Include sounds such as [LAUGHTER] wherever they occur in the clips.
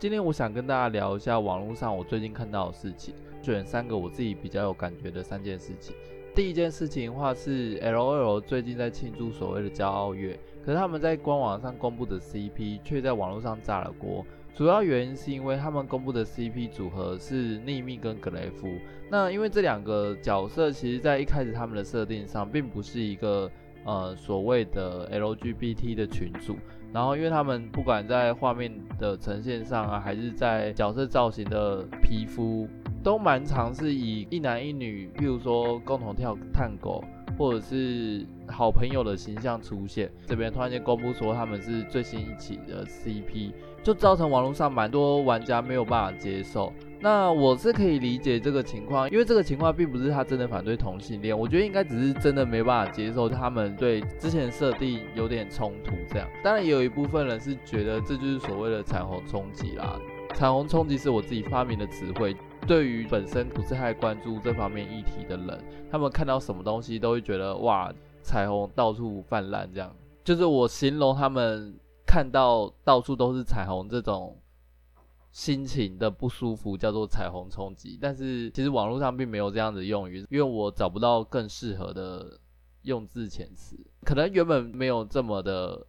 今天我想跟大家聊一下网络上我最近看到的事情，选三个我自己比较有感觉的三件事情。第一件事情的话是 LOL 最近在庆祝所谓的骄傲月，可是他们在官网上公布的 CP 却在网络上炸了锅。主要原因是因为他们公布的 CP 组合是匿密跟格雷夫。那因为这两个角色其实在一开始他们的设定上并不是一个呃所谓的 LGBT 的群组。然后，因为他们不管在画面的呈现上啊，还是在角色造型的皮肤，都蛮常是以一男一女，譬如说共同跳探狗，或者是好朋友的形象出现。这边突然间公布说他们是最新一起的 CP，就造成网络上蛮多玩家没有办法接受。那我是可以理解这个情况，因为这个情况并不是他真的反对同性恋，我觉得应该只是真的没办法接受他们对之前设定有点冲突这样。当然也有一部分人是觉得这就是所谓的彩虹冲击啦。彩虹冲击是我自己发明的词汇，对于本身不是太关注这方面议题的人，他们看到什么东西都会觉得哇，彩虹到处泛滥这样，就是我形容他们看到到处都是彩虹这种。心情的不舒服叫做彩虹冲击，但是其实网络上并没有这样的用语，因为我找不到更适合的用字遣词。可能原本没有这么的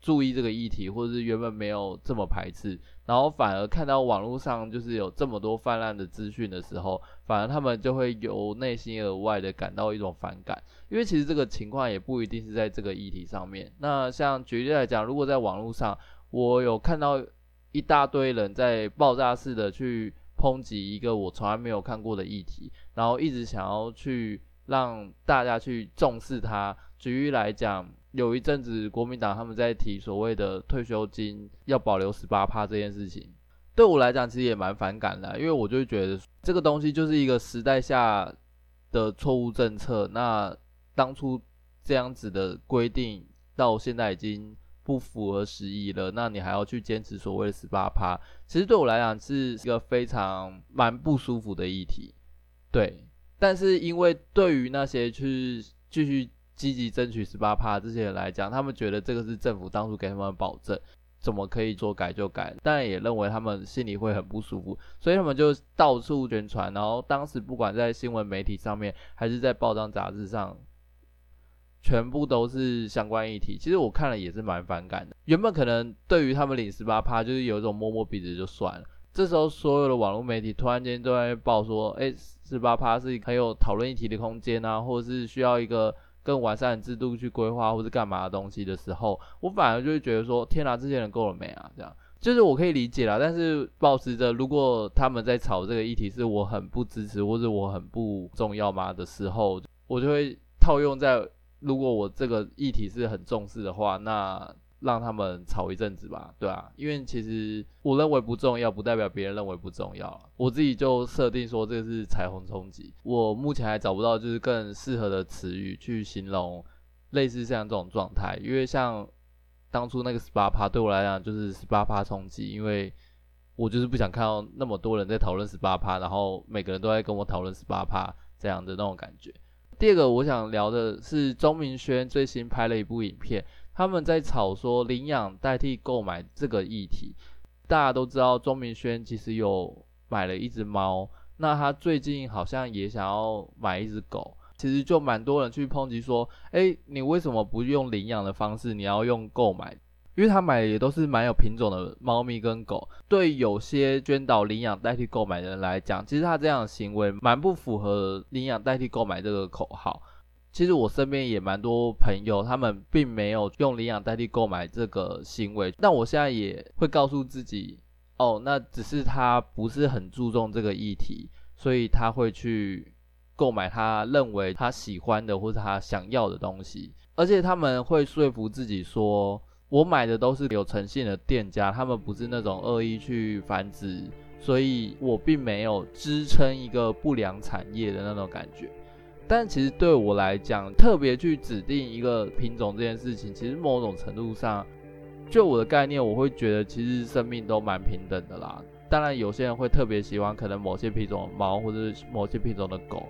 注意这个议题，或者是原本没有这么排斥，然后反而看到网络上就是有这么多泛滥的资讯的时候，反而他们就会由内心而外的感到一种反感，因为其实这个情况也不一定是在这个议题上面。那像举例来讲，如果在网络上，我有看到。一大堆人在爆炸式的去抨击一个我从来没有看过的议题，然后一直想要去让大家去重视它。举例来讲，有一阵子国民党他们在提所谓的退休金要保留十八趴这件事情，对我来讲其实也蛮反感的，因为我就觉得这个东西就是一个时代下的错误政策。那当初这样子的规定到现在已经。不符合时宜了，那你还要去坚持所谓的十八趴，其实对我来讲是一个非常蛮不舒服的议题，对。但是因为对于那些去继续积极争取十八趴这些人来讲，他们觉得这个是政府当初给他们保证，怎么可以说改就改？但也认为他们心里会很不舒服，所以他们就到处宣传。然后当时不管在新闻媒体上面，还是在报章杂志上。全部都是相关议题，其实我看了也是蛮反感的。原本可能对于他们领十八趴，就是有一种摸摸鼻子就算了。这时候所有的网络媒体突然间都在报说，哎，十八趴是很有讨论议题的空间啊，或者是需要一个更完善的制度去规划，或是干嘛的东西的时候，我反而就会觉得说，天哪，这些人够了没啊？这样就是我可以理解啦，但是保持着如果他们在吵这个议题是我很不支持，或者我很不重要吗的时候，我就会套用在。如果我这个议题是很重视的话，那让他们吵一阵子吧，对啊，因为其实我认为不重要，不代表别人认为不重要。我自己就设定说这个是彩虹冲击，我目前还找不到就是更适合的词语去形容类似像这种状态。因为像当初那个十八趴对我来讲就是十八趴冲击，因为我就是不想看到那么多人在讨论十八趴，然后每个人都在跟我讨论十八趴这样的那种感觉。第二个我想聊的是钟明轩最新拍了一部影片，他们在吵说领养代替购买这个议题。大家都知道钟明轩其实有买了一只猫，那他最近好像也想要买一只狗，其实就蛮多人去抨击说，诶，你为什么不用领养的方式，你要用购买？因为他买的也都是蛮有品种的猫咪跟狗，对有些捐导领养代替购买的人来讲，其实他这样的行为蛮不符合领养代替购买这个口号。其实我身边也蛮多朋友，他们并没有用领养代替购买这个行为，但我现在也会告诉自己，哦，那只是他不是很注重这个议题，所以他会去购买他认为他喜欢的或者他想要的东西，而且他们会说服自己说。我买的都是有诚信的店家，他们不是那种恶意去繁殖所以我并没有支撑一个不良产业的那种感觉。但其实对我来讲，特别去指定一个品种这件事情，其实某种程度上，就我的概念，我会觉得其实生命都蛮平等的啦。当然，有些人会特别喜欢可能某些品种的猫，或者是某些品种的狗，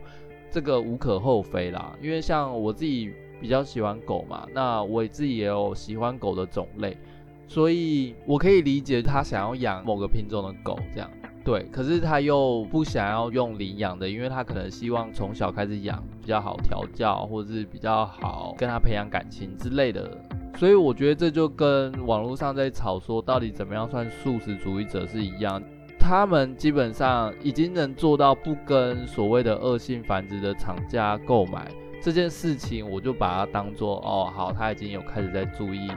这个无可厚非啦。因为像我自己比较喜欢狗嘛，那我自己也有喜欢狗的种类，所以我可以理解他想要养某个品种的狗这样。对，可是他又不想要用领养的，因为他可能希望从小开始养比较好调教，或者是比较好跟他培养感情之类的。所以我觉得这就跟网络上在吵说到底怎么样算素食主义者是一样，他们基本上已经能做到不跟所谓的恶性繁殖的厂家购买这件事情，我就把它当做哦好，他已经有开始在注意。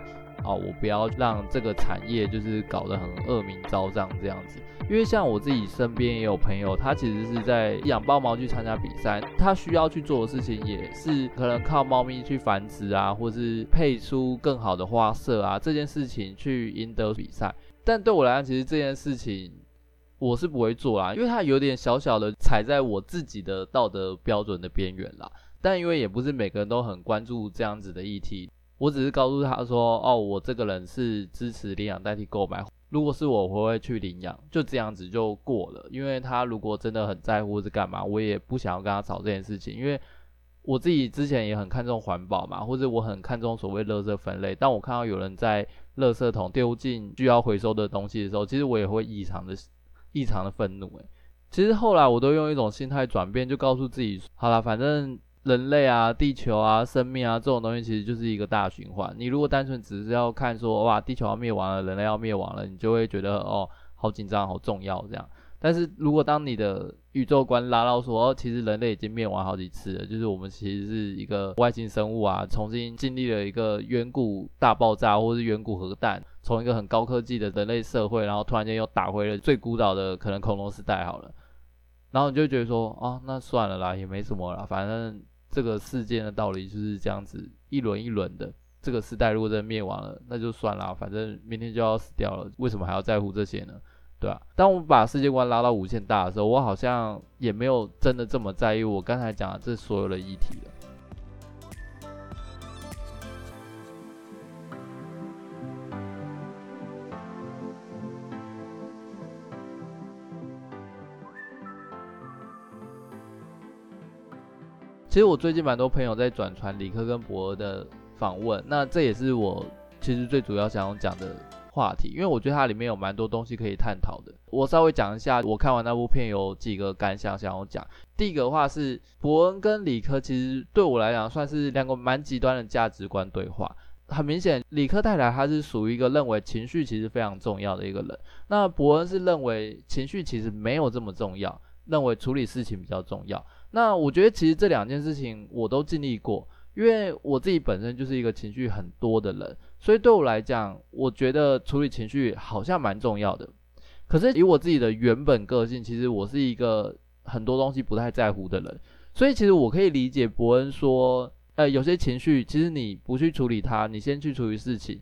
哦，我不要让这个产业就是搞得很恶名昭彰这样子，因为像我自己身边也有朋友，他其实是在养豹猫去参加比赛，他需要去做的事情也是可能靠猫咪去繁殖啊，或是配出更好的花色啊，这件事情去赢得比赛。但对我来讲，其实这件事情我是不会做啦，因为它有点小小的踩在我自己的道德标准的边缘啦。但因为也不是每个人都很关注这样子的议题。我只是告诉他说：“哦，我这个人是支持领养代替购买。如果是我，我会去领养，就这样子就过了。因为他如果真的很在乎是干嘛，我也不想要跟他吵这件事情。因为我自己之前也很看重环保嘛，或者我很看重所谓垃圾分类。当我看到有人在垃圾桶丢进需要回收的东西的时候，其实我也会异常的异常的愤怒。诶，其实后来我都用一种心态转变，就告诉自己：好了，反正。”人类啊，地球啊，生命啊，这种东西其实就是一个大循环。你如果单纯只是要看说，哇，地球要灭亡了，人类要灭亡了，你就会觉得哦，好紧张，好重要这样。但是如果当你的宇宙观拉到说，哦，其实人类已经灭亡好几次了，就是我们其实是一个外星生物啊，重新经历了一个远古大爆炸，或是远古核弹，从一个很高科技的人类社会，然后突然间又打回了最古老的可能恐龙时代好了，然后你就觉得说，哦，那算了啦，也没什么啦，反正。这个世界的道理就是这样子，一轮一轮的。这个时代如果真的灭亡了，那就算了，反正明天就要死掉了，为什么还要在乎这些呢？对吧？当我把世界观拉到无限大的时候，我好像也没有真的这么在意我刚才讲的这所有的议题了。其实我最近蛮多朋友在转传理科跟博尔的访问，那这也是我其实最主要想要讲的话题，因为我觉得它里面有蛮多东西可以探讨的。我稍微讲一下，我看完那部片有几个感想想要讲。第一个的话是博恩跟理科，其实对我来讲算是两个蛮极端的价值观对话。很明显，理科太太她是属于一个认为情绪其实非常重要的一个人，那博恩是认为情绪其实没有这么重要，认为处理事情比较重要。那我觉得其实这两件事情我都经历过，因为我自己本身就是一个情绪很多的人，所以对我来讲，我觉得处理情绪好像蛮重要的。可是以我自己的原本个性，其实我是一个很多东西不太在乎的人，所以其实我可以理解伯恩说，呃，有些情绪其实你不去处理它，你先去处理事情，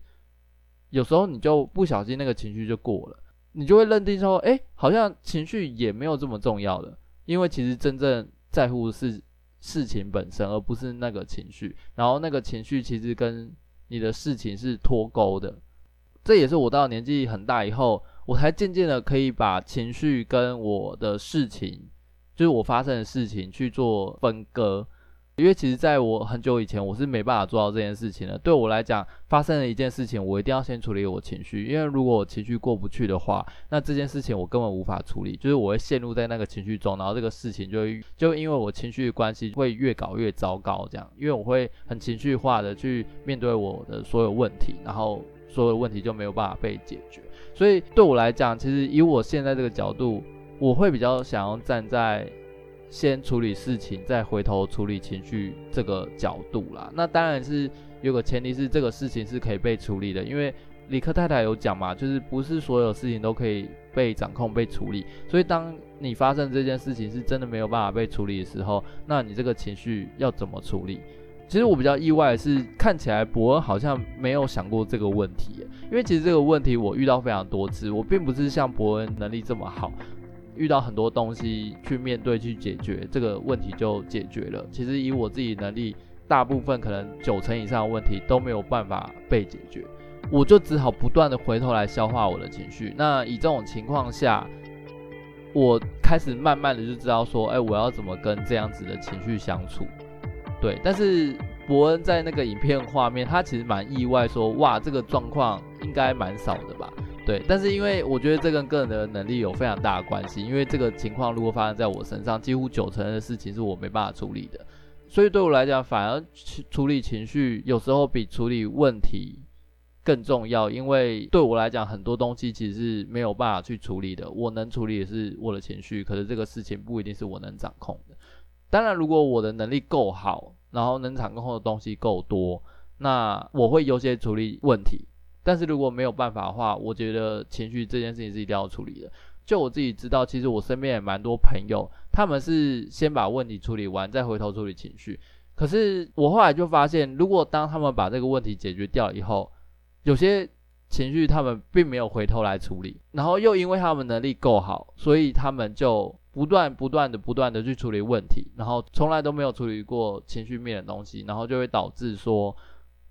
有时候你就不小心那个情绪就过了，你就会认定说，诶，好像情绪也没有这么重要了，因为其实真正在乎是事情本身，而不是那个情绪。然后那个情绪其实跟你的事情是脱钩的。这也是我到年纪很大以后，我才渐渐的可以把情绪跟我的事情，就是我发生的事情去做分割。因为其实，在我很久以前，我是没办法做到这件事情的。对我来讲，发生了一件事情，我一定要先处理我情绪，因为如果我情绪过不去的话，那这件事情我根本无法处理，就是我会陷入在那个情绪中，然后这个事情就会就因为我情绪关系，会越搞越糟糕。这样，因为我会很情绪化的去面对我的所有问题，然后所有问题就没有办法被解决。所以对我来讲，其实以我现在这个角度，我会比较想要站在。先处理事情，再回头处理情绪，这个角度啦。那当然是有个前提是这个事情是可以被处理的，因为李克太太有讲嘛，就是不是所有事情都可以被掌控、被处理。所以当你发生这件事情是真的没有办法被处理的时候，那你这个情绪要怎么处理？其实我比较意外的是，看起来伯恩好像没有想过这个问题，因为其实这个问题我遇到非常多次，我并不是像伯恩能力这么好。遇到很多东西去面对去解决，这个问题就解决了。其实以我自己能力，大部分可能九成以上的问题都没有办法被解决，我就只好不断的回头来消化我的情绪。那以这种情况下，我开始慢慢的就知道说，哎，我要怎么跟这样子的情绪相处。对，但是伯恩在那个影片画面，他其实蛮意外说，哇，这个状况应该蛮少的吧。对，但是因为我觉得这跟个人的能力有非常大的关系，因为这个情况如果发生在我身上，几乎九成的事情是我没办法处理的，所以对我来讲，反而处理情绪有时候比处理问题更重要，因为对我来讲，很多东西其实是没有办法去处理的，我能处理的是我的情绪，可是这个事情不一定是我能掌控的。当然，如果我的能力够好，然后能掌控的东西够多，那我会优先处理问题。但是如果没有办法的话，我觉得情绪这件事情是一定要处理的。就我自己知道，其实我身边也蛮多朋友，他们是先把问题处理完，再回头处理情绪。可是我后来就发现，如果当他们把这个问题解决掉以后，有些情绪他们并没有回头来处理，然后又因为他们能力够好，所以他们就不断不断的不断的去处理问题，然后从来都没有处理过情绪面的东西，然后就会导致说，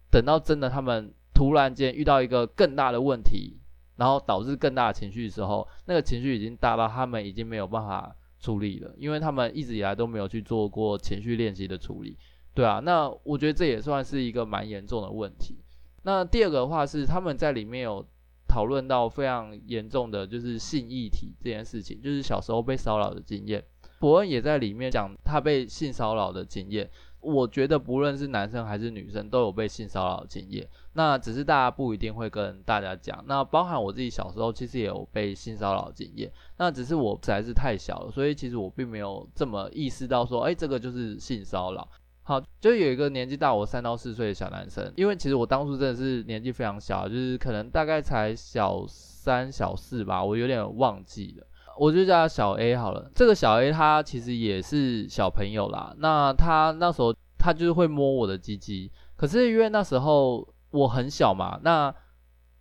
等到真的他们。突然间遇到一个更大的问题，然后导致更大的情绪的时候，那个情绪已经大到他们已经没有办法处理了，因为他们一直以来都没有去做过情绪练习的处理，对啊，那我觉得这也算是一个蛮严重的问题。那第二个的话是他们在里面有讨论到非常严重的就是性议题这件事情，就是小时候被骚扰的经验。伯恩也在里面讲他被性骚扰的经验。我觉得不论是男生还是女生都有被性骚扰的经验，那只是大家不一定会跟大家讲。那包含我自己小时候其实也有被性骚扰经验，那只是我实在是太小了，所以其实我并没有这么意识到说，哎，这个就是性骚扰。好，就有一个年纪大我三到四岁的小男生，因为其实我当初真的是年纪非常小，就是可能大概才小三、小四吧，我有点忘记了。我就叫他小 A 好了。这个小 A 他其实也是小朋友啦。那他那时候他就是会摸我的鸡鸡，可是因为那时候我很小嘛，那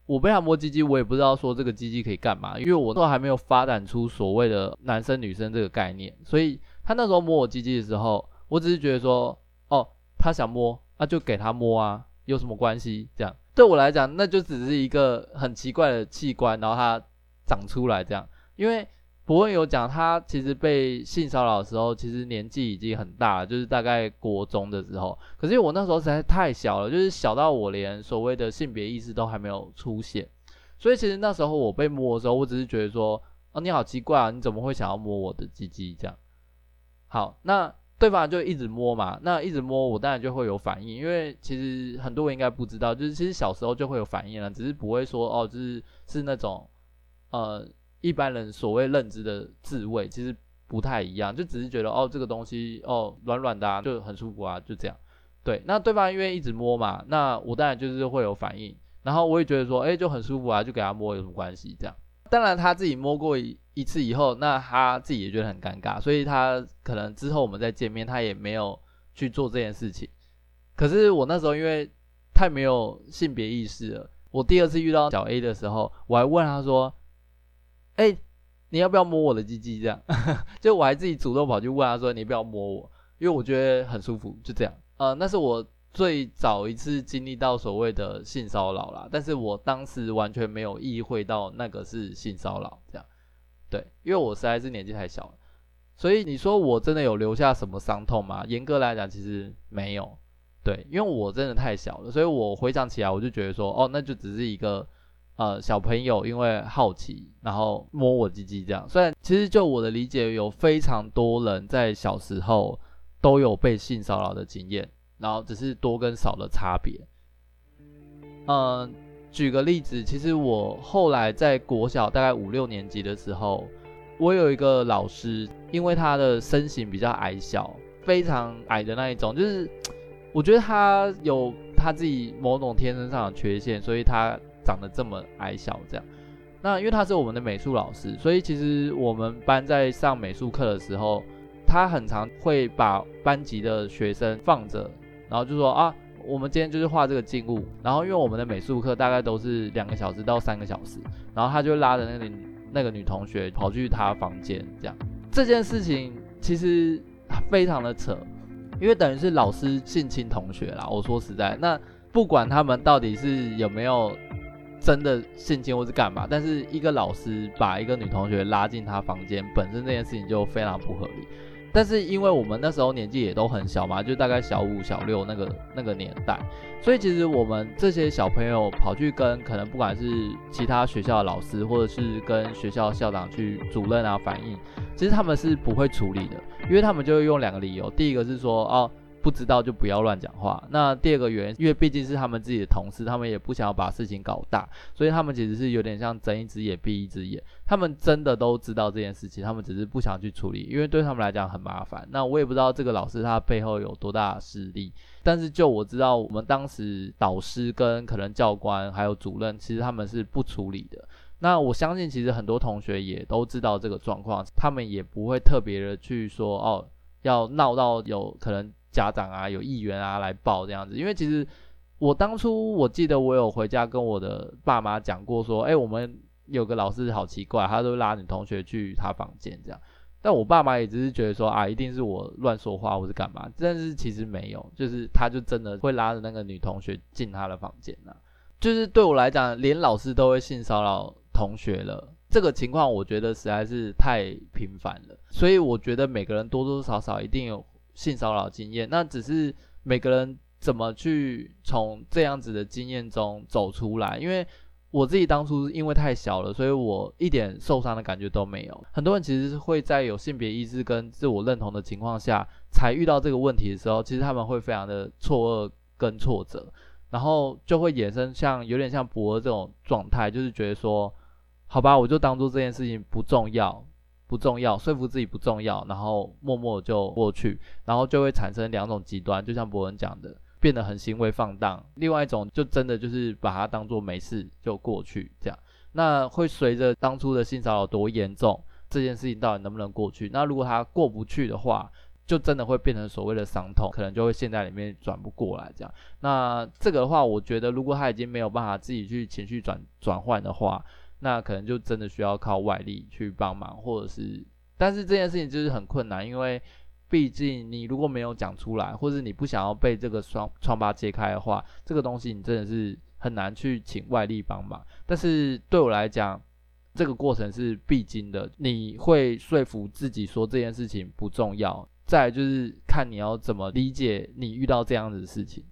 我被他摸鸡鸡，我也不知道说这个鸡鸡可以干嘛，因为我那时候还没有发展出所谓的男生女生这个概念，所以他那时候摸我鸡鸡的时候，我只是觉得说，哦，他想摸，那就给他摸啊，有什么关系？这样对我来讲，那就只是一个很奇怪的器官，然后它长出来这样，因为。博恩有讲，他其实被性骚扰的时候，其实年纪已经很大了，就是大概国中的时候。可是我那时候实在太小了，就是小到我连所谓的性别意识都还没有出现。所以其实那时候我被摸的时候，我只是觉得说，哦，你好奇怪啊，你怎么会想要摸我的鸡鸡这样？好，那对方就一直摸嘛，那一直摸我当然就会有反应，因为其实很多人应该不知道，就是其实小时候就会有反应了，只是不会说哦，就是是那种呃。一般人所谓认知的自慰其实不太一样，就只是觉得哦，这个东西哦软软的啊，就很舒服啊，就这样。对，那对方因为一直摸嘛，那我当然就是会有反应，然后我也觉得说，哎，就很舒服啊，就给他摸有什么关系？这样。当然他自己摸过一一次以后，那他自己也觉得很尴尬，所以他可能之后我们再见面，他也没有去做这件事情。可是我那时候因为太没有性别意识了，我第二次遇到小 A 的时候，我还问他说。哎、你要不要摸我的鸡鸡？这样，[LAUGHS] 就我还自己主动跑去问他说：“你不要摸我，因为我觉得很舒服。”就这样，呃，那是我最早一次经历到所谓的性骚扰啦。但是我当时完全没有意会到那个是性骚扰，这样，对，因为我实在是年纪太小了。所以你说我真的有留下什么伤痛吗？严格来讲，其实没有。对，因为我真的太小了，所以我回想起来，我就觉得说，哦，那就只是一个。呃，小朋友因为好奇，然后摸我鸡鸡这样。虽然其实就我的理解，有非常多人在小时候都有被性骚扰的经验，然后只是多跟少的差别。嗯、呃，举个例子，其实我后来在国小大概五六年级的时候，我有一个老师，因为他的身形比较矮小，非常矮的那一种，就是 [TSK] 我觉得他有他自己某种天生上的缺陷，所以他。长得这么矮小，这样，那因为他是我们的美术老师，所以其实我们班在上美术课的时候，他很常会把班级的学生放着，然后就说啊，我们今天就是画这个静物，然后因为我们的美术课大概都是两个小时到三个小时，然后他就拉着那个那个女同学跑去他房间，这样。这件事情其实非常的扯，因为等于是老师性侵同学啦。我说实在，那不管他们到底是有没有真的性侵或是干嘛，但是一个老师把一个女同学拉进他房间，本身这件事情就非常不合理。但是因为我们那时候年纪也都很小嘛，就大概小五、小六那个那个年代，所以其实我们这些小朋友跑去跟可能不管是其他学校的老师，或者是跟学校校长去主任啊反映，其实他们是不会处理的，因为他们就会用两个理由，第一个是说哦。不知道就不要乱讲话。那第二个原因，因为毕竟是他们自己的同事，他们也不想要把事情搞大，所以他们其实是有点像睁一只眼闭一只眼。他们真的都知道这件事情，他们只是不想去处理，因为对他们来讲很麻烦。那我也不知道这个老师他背后有多大的势力，但是就我知道，我们当时导师跟可能教官还有主任，其实他们是不处理的。那我相信，其实很多同学也都知道这个状况，他们也不会特别的去说哦，要闹到有可能。家长啊，有议员啊来报这样子，因为其实我当初我记得我有回家跟我的爸妈讲过，说，哎，我们有个老师好奇怪，他都拉女同学去他房间这样，但我爸妈也只是觉得说，啊，一定是我乱说话或是干嘛，但是其实没有，就是他就真的会拉着那个女同学进他的房间呐，就是对我来讲，连老师都会性骚扰同学了，这个情况我觉得实在是太频繁了，所以我觉得每个人多多少少一定有。性骚扰经验，那只是每个人怎么去从这样子的经验中走出来。因为我自己当初因为太小了，所以我一点受伤的感觉都没有。很多人其实会在有性别意识跟自我认同的情况下，才遇到这个问题的时候，其实他们会非常的错愕跟挫折，然后就会衍生像有点像博这种状态，就是觉得说，好吧，我就当做这件事情不重要。不重要，说服自己不重要，然后默默就过去，然后就会产生两种极端，就像博文讲的，变得很行为放荡；另外一种就真的就是把它当做没事就过去，这样。那会随着当初的性骚扰多严重，这件事情到底能不能过去？那如果他过不去的话，就真的会变成所谓的伤痛，可能就会陷在里面转不过来，这样。那这个的话，我觉得如果他已经没有办法自己去情绪转转换的话，那可能就真的需要靠外力去帮忙，或者是，但是这件事情就是很困难，因为毕竟你如果没有讲出来，或者你不想要被这个疮疮疤揭开的话，这个东西你真的是很难去请外力帮忙。但是对我来讲，这个过程是必经的，你会说服自己说这件事情不重要，再就是看你要怎么理解你遇到这样子的事情。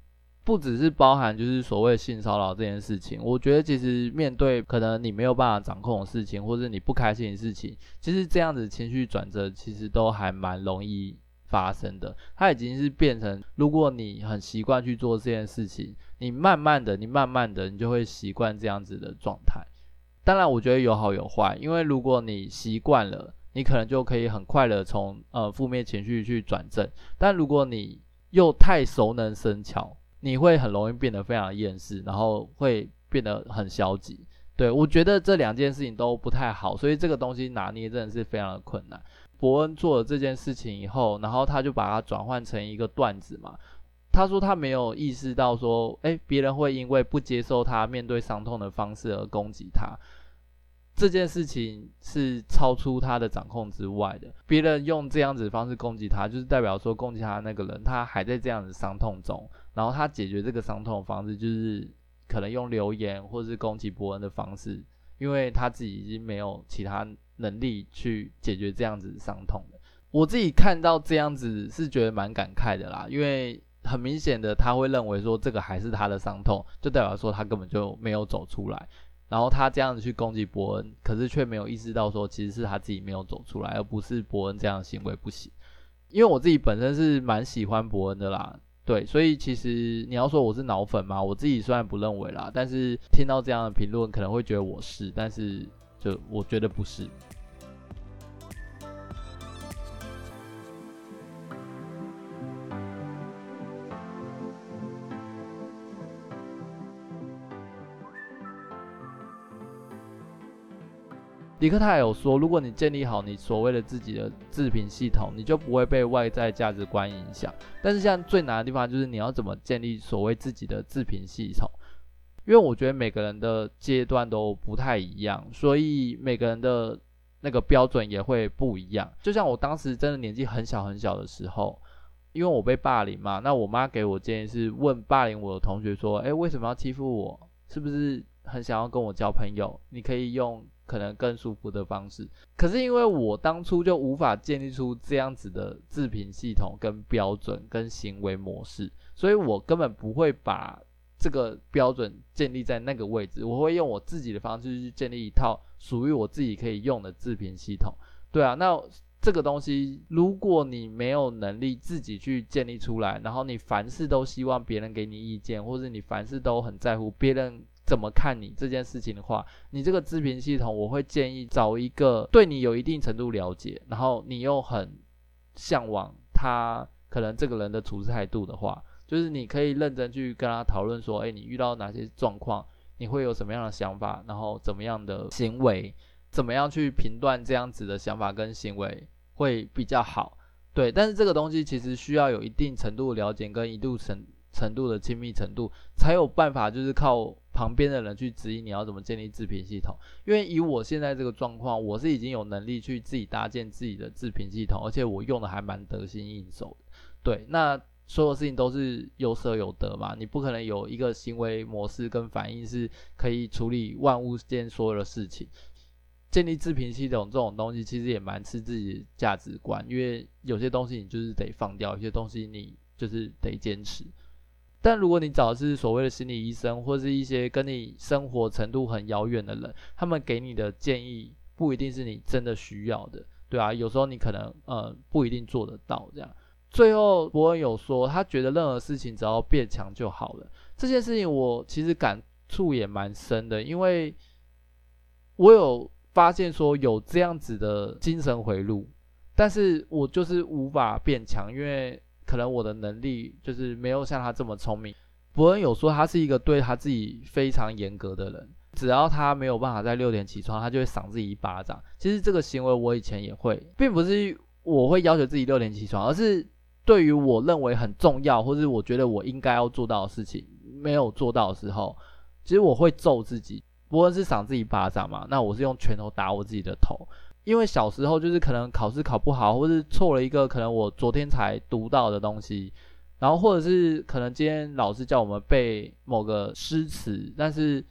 不只是包含就是所谓性骚扰这件事情，我觉得其实面对可能你没有办法掌控的事情，或者你不开心的事情，其实这样子情绪转折其实都还蛮容易发生的。它已经是变成，如果你很习惯去做这件事情，你慢慢的，你慢慢的，你就会习惯这样子的状态。当然，我觉得有好有坏，因为如果你习惯了，你可能就可以很快的从呃负面情绪去转正。但如果你又太熟能生巧，你会很容易变得非常厌世，然后会变得很消极。对，我觉得这两件事情都不太好，所以这个东西拿捏真的是非常的困难。伯恩做了这件事情以后，然后他就把它转换成一个段子嘛。他说他没有意识到说，诶，别人会因为不接受他面对伤痛的方式而攻击他。这件事情是超出他的掌控之外的。别人用这样子的方式攻击他，就是代表说攻击他那个人，他还在这样子伤痛中。然后他解决这个伤痛的方式，就是可能用留言或是攻击伯恩的方式，因为他自己已经没有其他能力去解决这样子伤痛了。我自己看到这样子是觉得蛮感慨的啦，因为很明显的他会认为说这个还是他的伤痛，就代表说他根本就没有走出来。然后他这样子去攻击伯恩，可是却没有意识到说其实是他自己没有走出来，而不是伯恩这样行为不行。因为我自己本身是蛮喜欢伯恩的啦。对，所以其实你要说我是脑粉嘛，我自己虽然不认为啦，但是听到这样的评论可能会觉得我是，但是就我觉得不是。迪克泰有说，如果你建立好你所谓的自己的自评系统，你就不会被外在价值观影响。但是，现在最难的地方就是你要怎么建立所谓自己的自评系统。因为我觉得每个人的阶段都不太一样，所以每个人的那个标准也会不一样。就像我当时真的年纪很小很小的时候，因为我被霸凌嘛，那我妈给我建议是问霸凌我的同学说：“诶，为什么要欺负我？是不是很想要跟我交朋友？你可以用。”可能更舒服的方式，可是因为我当初就无法建立出这样子的自评系统、跟标准、跟行为模式，所以我根本不会把这个标准建立在那个位置。我会用我自己的方式去建立一套属于我自己可以用的自评系统。对啊，那这个东西，如果你没有能力自己去建立出来，然后你凡事都希望别人给你意见，或者你凡事都很在乎别人。怎么看你这件事情的话，你这个咨评系统，我会建议找一个对你有一定程度了解，然后你又很向往他可能这个人的处事态度的话，就是你可以认真去跟他讨论说，诶，你遇到哪些状况，你会有什么样的想法，然后怎么样的行为，怎么样去评断这样子的想法跟行为会比较好。对，但是这个东西其实需要有一定程度了解跟一度程程度的亲密程度，才有办法就是靠。旁边的人去指引你要怎么建立自评系统，因为以我现在这个状况，我是已经有能力去自己搭建自己的自评系统，而且我用的还蛮得心应手的。对，那所有事情都是有舍有得嘛，你不可能有一个行为模式跟反应是可以处理万物间所有的事情。建立自评系统这种东西，其实也蛮吃自己的价值观，因为有些东西你就是得放掉，有些东西你就是得坚持。但如果你找的是所谓的心理医生，或是一些跟你生活程度很遥远的人，他们给你的建议不一定是你真的需要的，对啊，有时候你可能呃不一定做得到这样。最后博恩有说，他觉得任何事情只要变强就好了。这件事情我其实感触也蛮深的，因为我有发现说有这样子的精神回路，但是我就是无法变强，因为。可能我的能力就是没有像他这么聪明。伯恩有说他是一个对他自己非常严格的人，只要他没有办法在六点起床，他就会赏自己一巴掌。其实这个行为我以前也会，并不是我会要求自己六点起床，而是对于我认为很重要，或是我觉得我应该要做到的事情没有做到的时候，其实我会揍自己。伯恩是赏自己一巴掌嘛，那我是用拳头打我自己的头。因为小时候就是可能考试考不好，或是错了一个可能我昨天才读到的东西，然后或者是可能今天老师叫我们背某个诗词，但是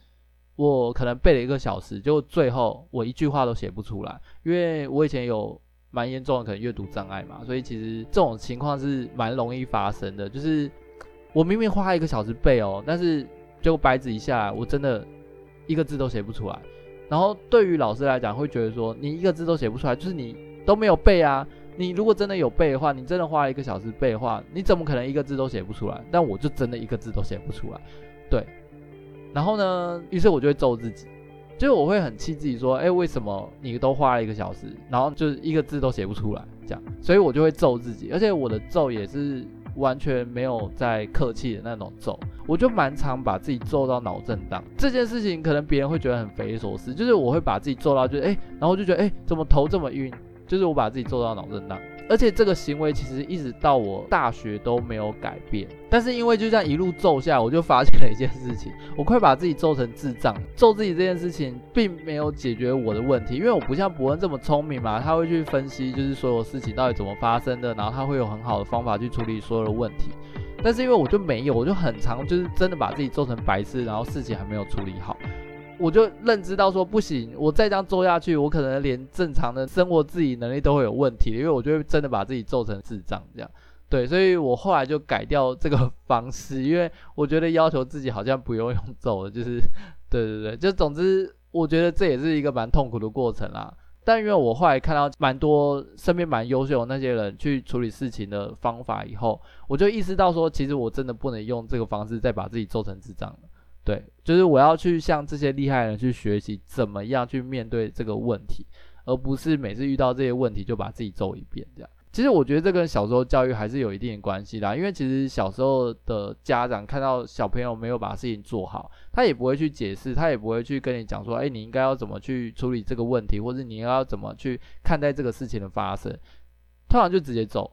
我可能背了一个小时，就最后我一句话都写不出来，因为我以前有蛮严重的可能阅读障碍嘛，所以其实这种情况是蛮容易发生的，就是我明明花一个小时背哦，但是结果白纸一下来，我真的一个字都写不出来。然后对于老师来讲，会觉得说你一个字都写不出来，就是你都没有背啊。你如果真的有背的话，你真的花了一个小时背的话，你怎么可能一个字都写不出来？但我就真的一个字都写不出来，对。然后呢，于是我就会揍自己，就是我会很气自己说，哎，为什么你都花了一个小时，然后就是一个字都写不出来，这样，所以我就会揍自己，而且我的揍也是。完全没有在客气的那种揍，我就蛮常把自己揍到脑震荡。这件事情可能别人会觉得很匪夷所思，就是我会把自己揍到就，就、欸、哎，然后就觉得哎、怎么头这么晕？就是我把自己揍到脑震荡。而且这个行为其实一直到我大学都没有改变，但是因为就这样一路揍下来，我就发现了一件事情，我快把自己揍成智障。揍自己这件事情并没有解决我的问题，因为我不像伯恩这么聪明嘛，他会去分析就是所有事情到底怎么发生的，然后他会有很好的方法去处理所有的问题。但是因为我就没有，我就很常就是真的把自己揍成白痴，然后事情还没有处理好。我就认知到说不行，我再这样做下去，我可能连正常的生活自理能力都会有问题，因为我就会真的把自己揍成智障这样。对，所以我后来就改掉这个方式，因为我觉得要求自己好像不用用揍的，就是对对对，就总之我觉得这也是一个蛮痛苦的过程啦。但因为我后来看到蛮多身边蛮优秀的那些人去处理事情的方法以后，我就意识到说，其实我真的不能用这个方式再把自己揍成智障了。对，就是我要去向这些厉害人去学习，怎么样去面对这个问题，而不是每次遇到这些问题就把自己揍一遍这样。其实我觉得这跟小时候教育还是有一定的关系啦，因为其实小时候的家长看到小朋友没有把事情做好，他也不会去解释，他也不会去跟你讲说，哎，你应该要怎么去处理这个问题，或者你应该要怎么去看待这个事情的发生，通常就直接揍。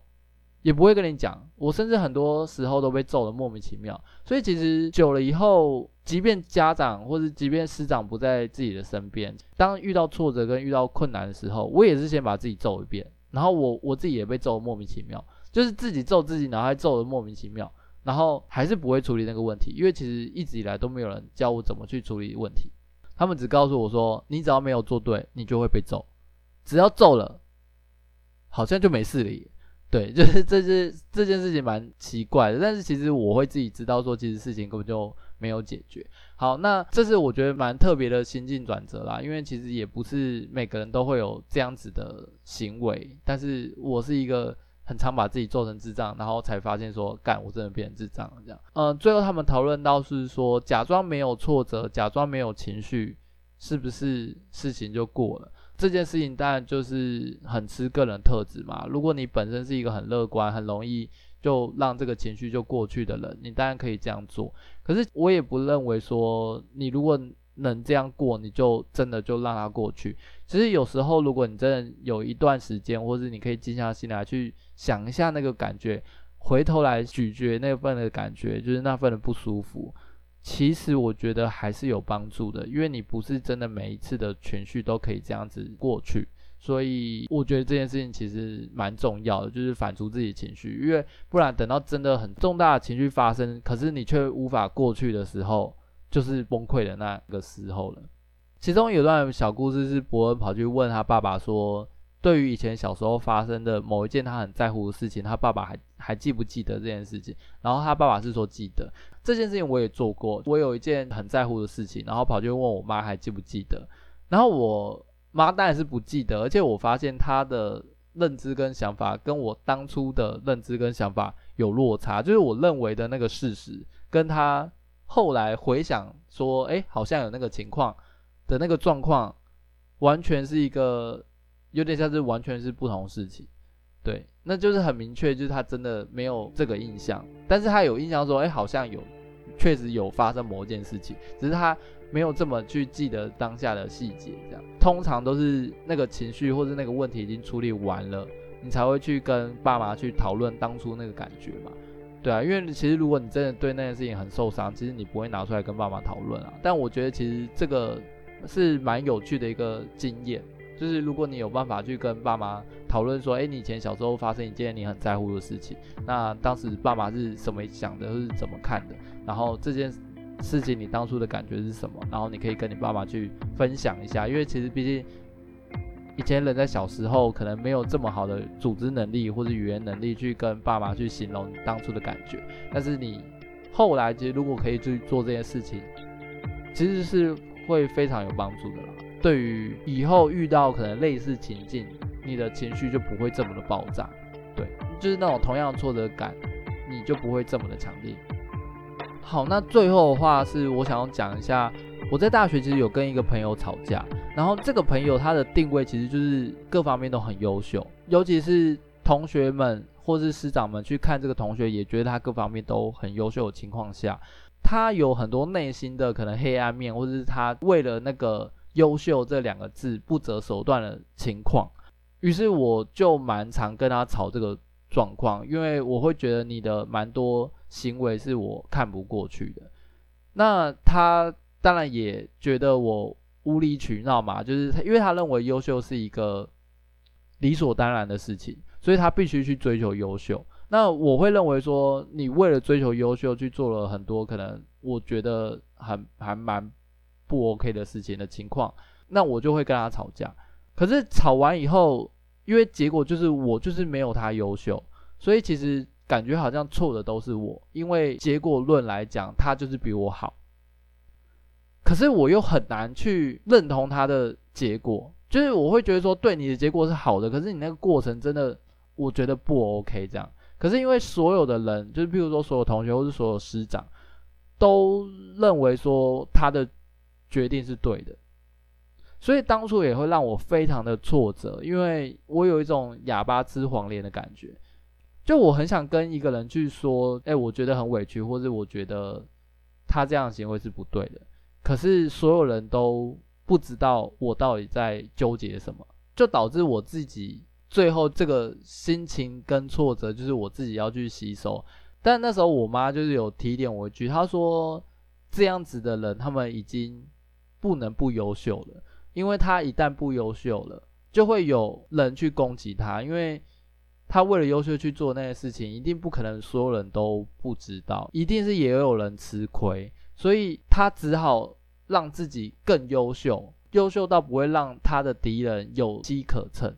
也不会跟你讲。我甚至很多时候都被揍得莫名其妙。所以其实久了以后，即便家长或者即便师长不在自己的身边，当遇到挫折跟遇到困难的时候，我也是先把自己揍一遍，然后我我自己也被揍得莫名其妙，就是自己揍自己，然后还揍得莫名其妙。然后还是不会处理那个问题，因为其实一直以来都没有人教我怎么去处理问题。他们只告诉我说，你只要没有做对，你就会被揍。只要揍了，好像就没事了。对，[LAUGHS] 就是这件这件事情蛮奇怪的。但是其实我会自己知道说，其实事情根本就没有解决。好，那这是我觉得蛮特别的心境转折啦。因为其实也不是每个人都会有这样子的行为，但是我是一个。很常把自己做成智障，然后才发现说，干，我真的变成智障了这样。嗯，最后他们讨论到是说，假装没有挫折，假装没有情绪，是不是事情就过了？这件事情当然就是很吃个人特质嘛。如果你本身是一个很乐观、很容易就让这个情绪就过去的人，你当然可以这样做。可是我也不认为说，你如果能这样过，你就真的就让它过去。其实有时候，如果你真的有一段时间，或是你可以静下心来去想一下那个感觉，回头来咀嚼那份的感觉，就是那份的不舒服。其实我觉得还是有帮助的，因为你不是真的每一次的情绪都可以这样子过去。所以我觉得这件事情其实蛮重要的，就是反刍自己情绪，因为不然等到真的很重大的情绪发生，可是你却无法过去的时候。就是崩溃的那个时候了。其中有段小故事是伯恩跑去问他爸爸说，对于以前小时候发生的某一件他很在乎的事情，他爸爸还还记不记得这件事情？然后他爸爸是说记得。这件事情我也做过，我有一件很在乎的事情，然后跑去问我妈还记不记得？然后我妈当然是不记得，而且我发现她的认知跟想法跟我当初的认知跟想法有落差，就是我认为的那个事实跟她。后来回想说，哎，好像有那个情况的那个状况，完全是一个有点像是完全是不同事情，对，那就是很明确，就是他真的没有这个印象，但是他有印象说，哎，好像有，确实有发生某件事情，只是他没有这么去记得当下的细节，这样，通常都是那个情绪或者那个问题已经处理完了，你才会去跟爸妈去讨论当初那个感觉嘛。对啊，因为其实如果你真的对那件事情很受伤，其实你不会拿出来跟爸妈讨论啊。但我觉得其实这个是蛮有趣的一个经验，就是如果你有办法去跟爸妈讨论说，哎，你以前小时候发生一件你很在乎的事情，那当时爸妈是怎么想的，或是怎么看的，然后这件事情你当初的感觉是什么，然后你可以跟你爸妈去分享一下，因为其实毕竟。以前人在小时候可能没有这么好的组织能力或者语言能力去跟爸妈去形容当初的感觉，但是你后来其实如果可以去做这件事情，其实是会非常有帮助的啦。对于以后遇到可能类似情境，你的情绪就不会这么的爆炸，对，就是那种同样的挫折感，你就不会这么的强烈。好，那最后的话是我想要讲一下。我在大学其实有跟一个朋友吵架，然后这个朋友他的定位其实就是各方面都很优秀，尤其是同学们或是师长们去看这个同学，也觉得他各方面都很优秀的情况下，他有很多内心的可能黑暗面，或者是他为了那个优秀这两个字不择手段的情况。于是我就蛮常跟他吵这个状况，因为我会觉得你的蛮多行为是我看不过去的。那他。当然也觉得我无理取闹嘛，就是，因为他认为优秀是一个理所当然的事情，所以他必须去追求优秀。那我会认为说，你为了追求优秀去做了很多可能我觉得很还蛮不 OK 的事情的情况，那我就会跟他吵架。可是吵完以后，因为结果就是我就是没有他优秀，所以其实感觉好像错的都是我，因为结果论来讲，他就是比我好。可是我又很难去认同他的结果，就是我会觉得说，对你的结果是好的，可是你那个过程真的我觉得不 OK 这样。可是因为所有的人，就是譬如说所有同学或是所有师长，都认为说他的决定是对的，所以当初也会让我非常的挫折，因为我有一种哑巴吃黄连的感觉，就我很想跟一个人去说，哎，我觉得很委屈，或者我觉得他这样的行为是不对的。可是所有人都不知道我到底在纠结什么，就导致我自己最后这个心情跟挫折就是我自己要去吸收。但那时候我妈就是有提点我一句，她说这样子的人他们已经不能不优秀了，因为他一旦不优秀了，就会有人去攻击他，因为他为了优秀去做那些事情，一定不可能所有人都不知道，一定是也有人吃亏，所以他只好让自己更优秀，优秀到不会让他的敌人有机可乘。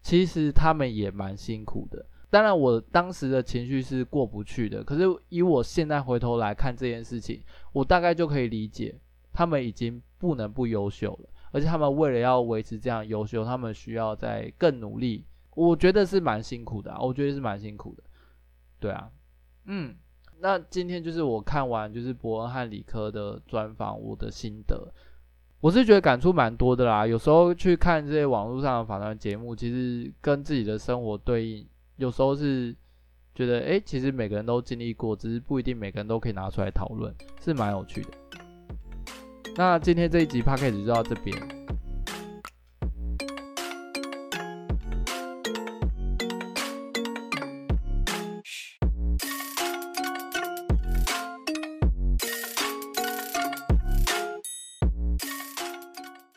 其实他们也蛮辛苦的，当然我当时的情绪是过不去的，可是以我现在回头来看这件事情，我大概就可以理解，他们已经不能不优秀了，而且他们为了要维持这样优秀，他们需要再更努力，我觉得是蛮辛苦的啊，我觉得是蛮辛苦的，对啊，嗯，那今天就是我看完就是伯恩和理科的专访，我的心得。我是觉得感触蛮多的啦，有时候去看这些网络上的访谈节目，其实跟自己的生活对应，有时候是觉得，诶，其实每个人都经历过，只是不一定每个人都可以拿出来讨论，是蛮有趣的。那今天这一集 Podcast 就到这边。